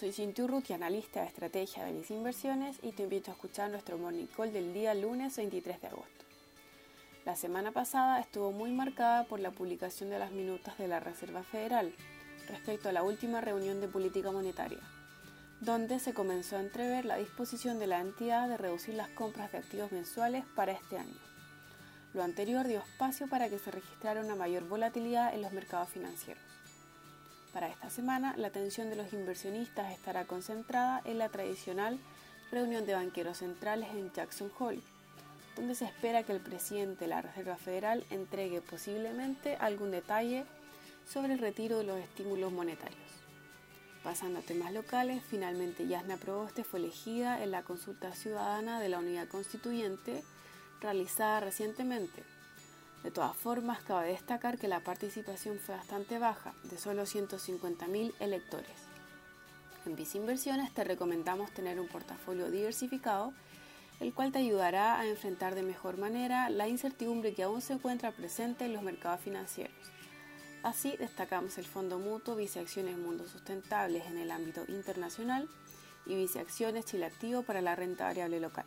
Soy Cintia Urruti, analista de estrategia de mis inversiones y te invito a escuchar nuestro morning call del día lunes 23 de agosto. La semana pasada estuvo muy marcada por la publicación de las minutas de la Reserva Federal respecto a la última reunión de política monetaria, donde se comenzó a entrever la disposición de la entidad de reducir las compras de activos mensuales para este año. Lo anterior dio espacio para que se registrara una mayor volatilidad en los mercados financieros. Para esta semana, la atención de los inversionistas estará concentrada en la tradicional reunión de banqueros centrales en Jackson Hole, donde se espera que el presidente de la Reserva Federal entregue posiblemente algún detalle sobre el retiro de los estímulos monetarios. Pasando a temas locales, finalmente Yasna Proboste fue elegida en la consulta ciudadana de la Unidad Constituyente realizada recientemente de todas formas, cabe destacar que la participación fue bastante baja, de solo 150.000 electores. En Visa Inversiones te recomendamos tener un portafolio diversificado, el cual te ayudará a enfrentar de mejor manera la incertidumbre que aún se encuentra presente en los mercados financieros. Así destacamos el Fondo Mutuo Vice Acciones Mundo Sustentables en el ámbito internacional y Vice Acciones Chile Activo para la renta variable local.